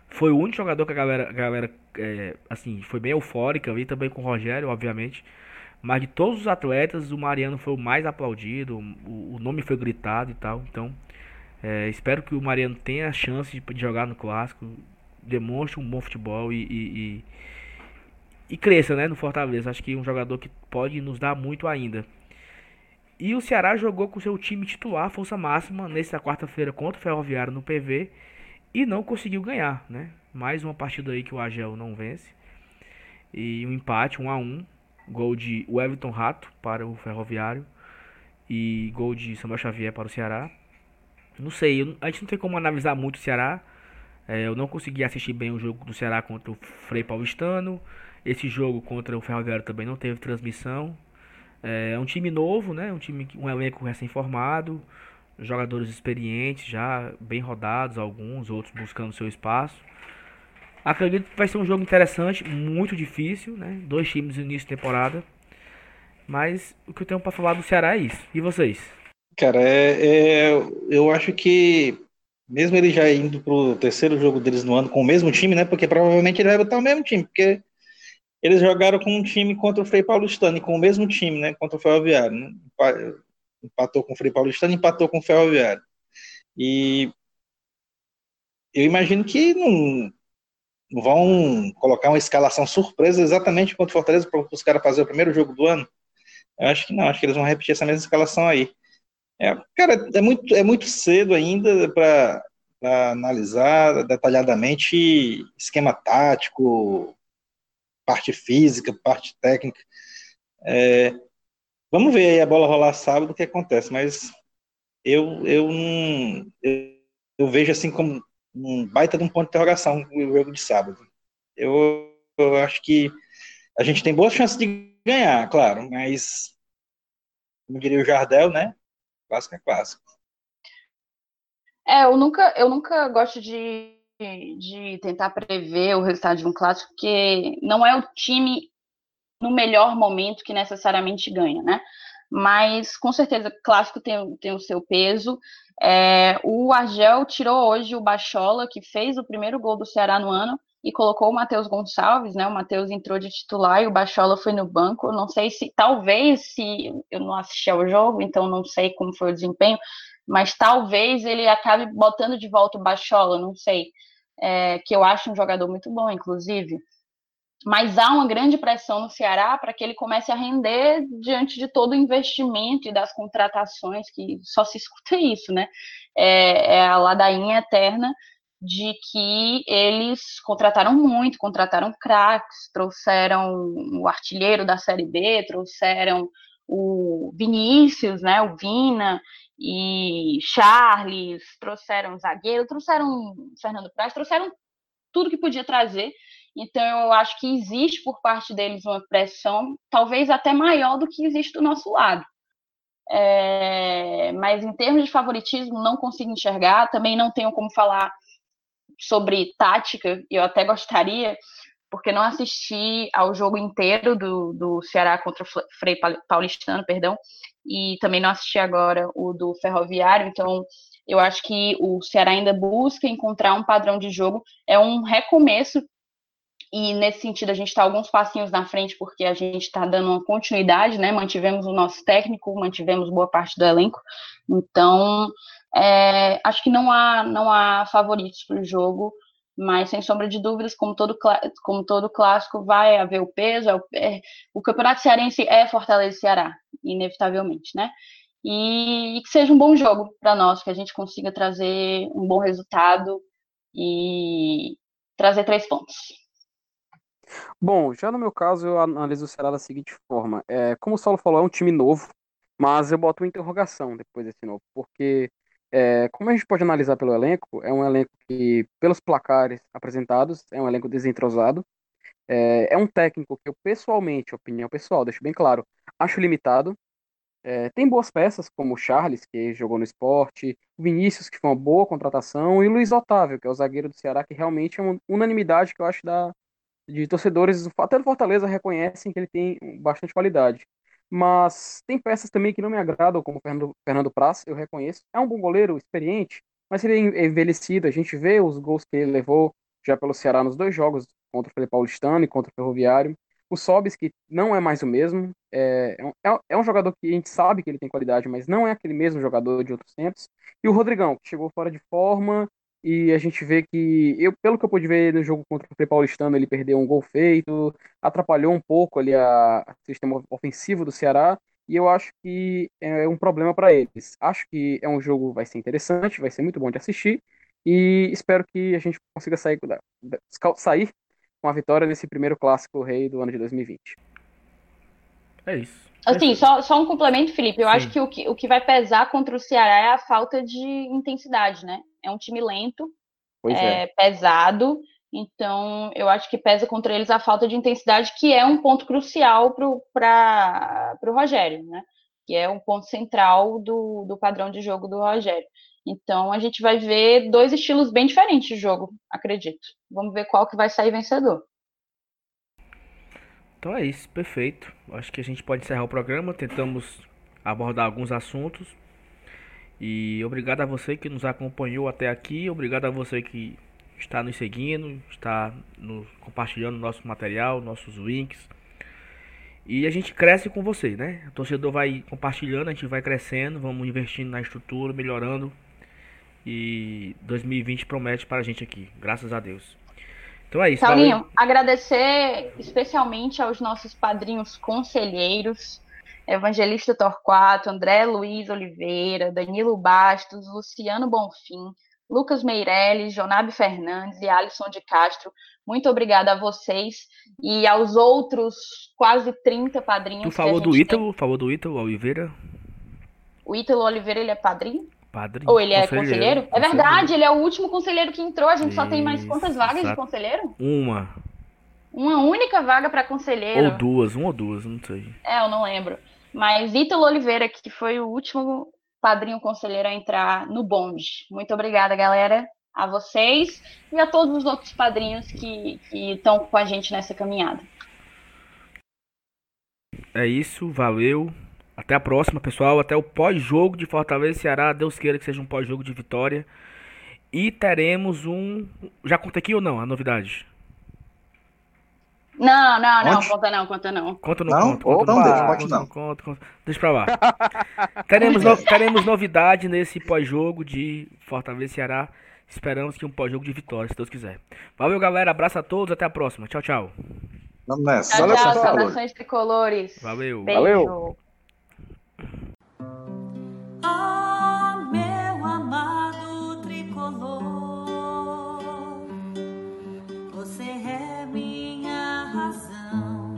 Foi o único jogador que a galera, a galera é, assim, foi bem eufórica, ali também com o Rogério, obviamente. Mas de todos os atletas, o Mariano foi o mais aplaudido, o, o nome foi gritado e tal. Então, é, espero que o Mariano tenha a chance de, de, jogar no clássico, demonstre um bom futebol e, e, e, e cresça né, no Fortaleza. Acho que é um jogador que pode nos dar muito ainda. E o Ceará jogou com seu time titular, força máxima, nessa quarta-feira contra o Ferroviário no PV e não conseguiu ganhar, né? Mais uma partida aí que o Agel não vence. E um empate, 1 um a 1 um, Gol de Everton Rato para o Ferroviário. E gol de Samuel Xavier para o Ceará. Não sei, a gente não tem como analisar muito o Ceará. É, eu não consegui assistir bem o jogo do Ceará contra o Frei Paulistano. Esse jogo contra o Ferroviário também não teve transmissão. É, é um time novo, né? Um time, um elenco recém-formado, jogadores experientes, já bem rodados, alguns, outros buscando seu espaço. Acredito que vai ser um jogo interessante, muito difícil, né? Dois times no início de temporada. Mas o que eu tenho para falar do Ceará é isso. E vocês? Cara, é, é, eu acho que mesmo ele já indo pro terceiro jogo deles no ano com o mesmo time, né? Porque provavelmente ele vai botar o mesmo time, porque eles jogaram com um time contra o Frei Paulistano, e com o mesmo time, né? Contra o Ferroviário. Né? Empatou com o Frei Paulistano empatou com o Ferroviário. E eu imagino que não vão colocar uma escalação surpresa exatamente contra o Fortaleza para os caras fazer o primeiro jogo do ano. Eu acho que não, acho que eles vão repetir essa mesma escalação aí. É, cara, é muito, é muito cedo ainda para analisar detalhadamente esquema tático, parte física, parte técnica. É, vamos ver aí a bola rolar sábado o que acontece, mas eu, eu, eu, eu vejo assim como um baita de um ponto de interrogação o jogo de sábado. Eu, eu acho que a gente tem boas chances de ganhar, claro, mas como diria o Jardel, né? Clássico é clássico. É, eu nunca, eu nunca gosto de, de tentar prever o resultado de um clássico, porque não é o time no melhor momento que necessariamente ganha, né? Mas com certeza clássico tem, tem o seu peso. É, o Argel tirou hoje o Bachola, que fez o primeiro gol do Ceará no ano, e colocou o Matheus Gonçalves, né? O Matheus entrou de titular e o Bachola foi no banco. Não sei se, talvez, se eu não assisti ao jogo, então não sei como foi o desempenho, mas talvez ele acabe botando de volta o Bachola, não sei. É, que eu acho um jogador muito bom, inclusive. Mas há uma grande pressão no Ceará para que ele comece a render diante de todo o investimento e das contratações, que só se escuta isso, né? É, é a ladainha eterna de que eles contrataram muito, contrataram craques, trouxeram o artilheiro da Série B, trouxeram o Vinícius, né, o Vina e Charles, trouxeram zagueiro, trouxeram Fernando Praz, trouxeram tudo que podia trazer. Então eu acho que existe por parte deles uma pressão, talvez até maior do que existe do nosso lado. É, mas em termos de favoritismo, não consigo enxergar. Também não tenho como falar sobre tática, eu até gostaria, porque não assisti ao jogo inteiro do, do Ceará contra o Frei Paulistano, perdão, e também não assisti agora o do Ferroviário, então eu acho que o Ceará ainda busca encontrar um padrão de jogo, é um recomeço, e nesse sentido a gente está alguns passinhos na frente, porque a gente está dando uma continuidade, né? Mantivemos o nosso técnico, mantivemos boa parte do elenco, então é, acho que não há, não há favoritos para o jogo, mas sem sombra de dúvidas, como todo, como todo clássico, vai haver o peso. É o, é, o Campeonato Cearense é Fortaleza Ceará, inevitavelmente, né? E, e que seja um bom jogo para nós, que a gente consiga trazer um bom resultado e trazer três pontos. Bom, já no meu caso, eu analiso o Ceará da seguinte forma: é, como o Saulo falou, é um time novo, mas eu boto uma interrogação depois desse novo, porque é, como a gente pode analisar pelo elenco, é um elenco que, pelos placares apresentados, é um elenco desentrosado. É, é um técnico que eu, pessoalmente, opinião pessoal, deixo bem claro, acho limitado. É, tem boas peças, como o Charles, que jogou no esporte, o Vinícius, que foi uma boa contratação, e o Luiz Otávio, que é o zagueiro do Ceará, que realmente é uma unanimidade que eu acho da, de torcedores, até do Fortaleza, reconhecem que ele tem bastante qualidade mas tem peças também que não me agradam, como o Fernando, Fernando Praz, eu reconheço. É um bom goleiro, experiente, mas ele é envelhecido. A gente vê os gols que ele levou já pelo Ceará nos dois jogos, contra o Felipe Paulistano e contra o Ferroviário. O Sobis, que não é mais o mesmo, é, é, é, é um jogador que a gente sabe que ele tem qualidade, mas não é aquele mesmo jogador de outros tempos. E o Rodrigão, que chegou fora de forma, e a gente vê que, eu, pelo que eu pude ver no jogo contra o Frei Paulistano, ele perdeu um gol feito, atrapalhou um pouco ali o sistema ofensivo do Ceará, e eu acho que é um problema para eles. Acho que é um jogo vai ser interessante, vai ser muito bom de assistir, e espero que a gente consiga sair, sair com a vitória nesse primeiro clássico rei do ano de 2020. É isso. Assim, só, só um complemento, Felipe. Eu Sim. acho que o, que o que vai pesar contra o Ceará é a falta de intensidade, né? É um time lento, é, é. pesado. Então, eu acho que pesa contra eles a falta de intensidade, que é um ponto crucial para o Rogério, né? Que é um ponto central do, do padrão de jogo do Rogério. Então, a gente vai ver dois estilos bem diferentes de jogo, acredito. Vamos ver qual que vai sair vencedor. Então é isso, perfeito. Acho que a gente pode encerrar o programa. Tentamos abordar alguns assuntos. E obrigado a você que nos acompanhou até aqui. Obrigado a você que está nos seguindo, está nos compartilhando nosso material, nossos links. E a gente cresce com você, né? O torcedor vai compartilhando, a gente vai crescendo, vamos investindo na estrutura, melhorando. E 2020 promete para a gente aqui, graças a Deus. Então é isso. Saulinho, valeu. agradecer especialmente aos nossos padrinhos conselheiros, Evangelista Torquato, André Luiz Oliveira, Danilo Bastos, Luciano Bonfim, Lucas Meirelles, Jonabe Fernandes e Alisson de Castro. Muito obrigada a vocês e aos outros quase 30 padrinhos. Tu falou do Ítalo, tem. falou do Ítalo Oliveira? O Ítalo Oliveira, ele é padrinho? Padre. Ou ele é conselheiro? É verdade, ele é o último conselheiro que entrou. A gente Isso, só tem mais quantas vagas exato. de conselheiro? Uma. Uma única vaga para conselheiro. Ou duas, uma ou duas, não sei. É, eu não lembro. Mas Ítalo Oliveira, que foi o último padrinho conselheiro a entrar no bonde. Muito obrigada, galera, a vocês e a todos os outros padrinhos que estão com a gente nessa caminhada. É isso, valeu. Até a próxima, pessoal. Até o pós-jogo de Fortaleza e Ceará. Deus queira que seja um pós-jogo de vitória. E teremos um. Já conta aqui ou não a novidade? Não, não, não, conta não, conta não. Conta no não? conta, conta, não, deixa, conta, não. Deixa pra lá. teremos, no, teremos novidade nesse pós-jogo de Fortaleza e Ceará. Esperamos que um pós-jogo de vitória, se Deus quiser. Valeu, galera. Abraço a todos. Até a próxima. Tchau, tchau. Vamos nessa. Tchau, tchau. Saudações tricolores. Valeu. Beijo. Valeu. Oh, meu amado tricolor, você é minha razão,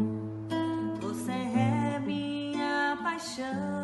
você é minha paixão.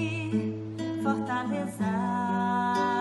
fortalecer.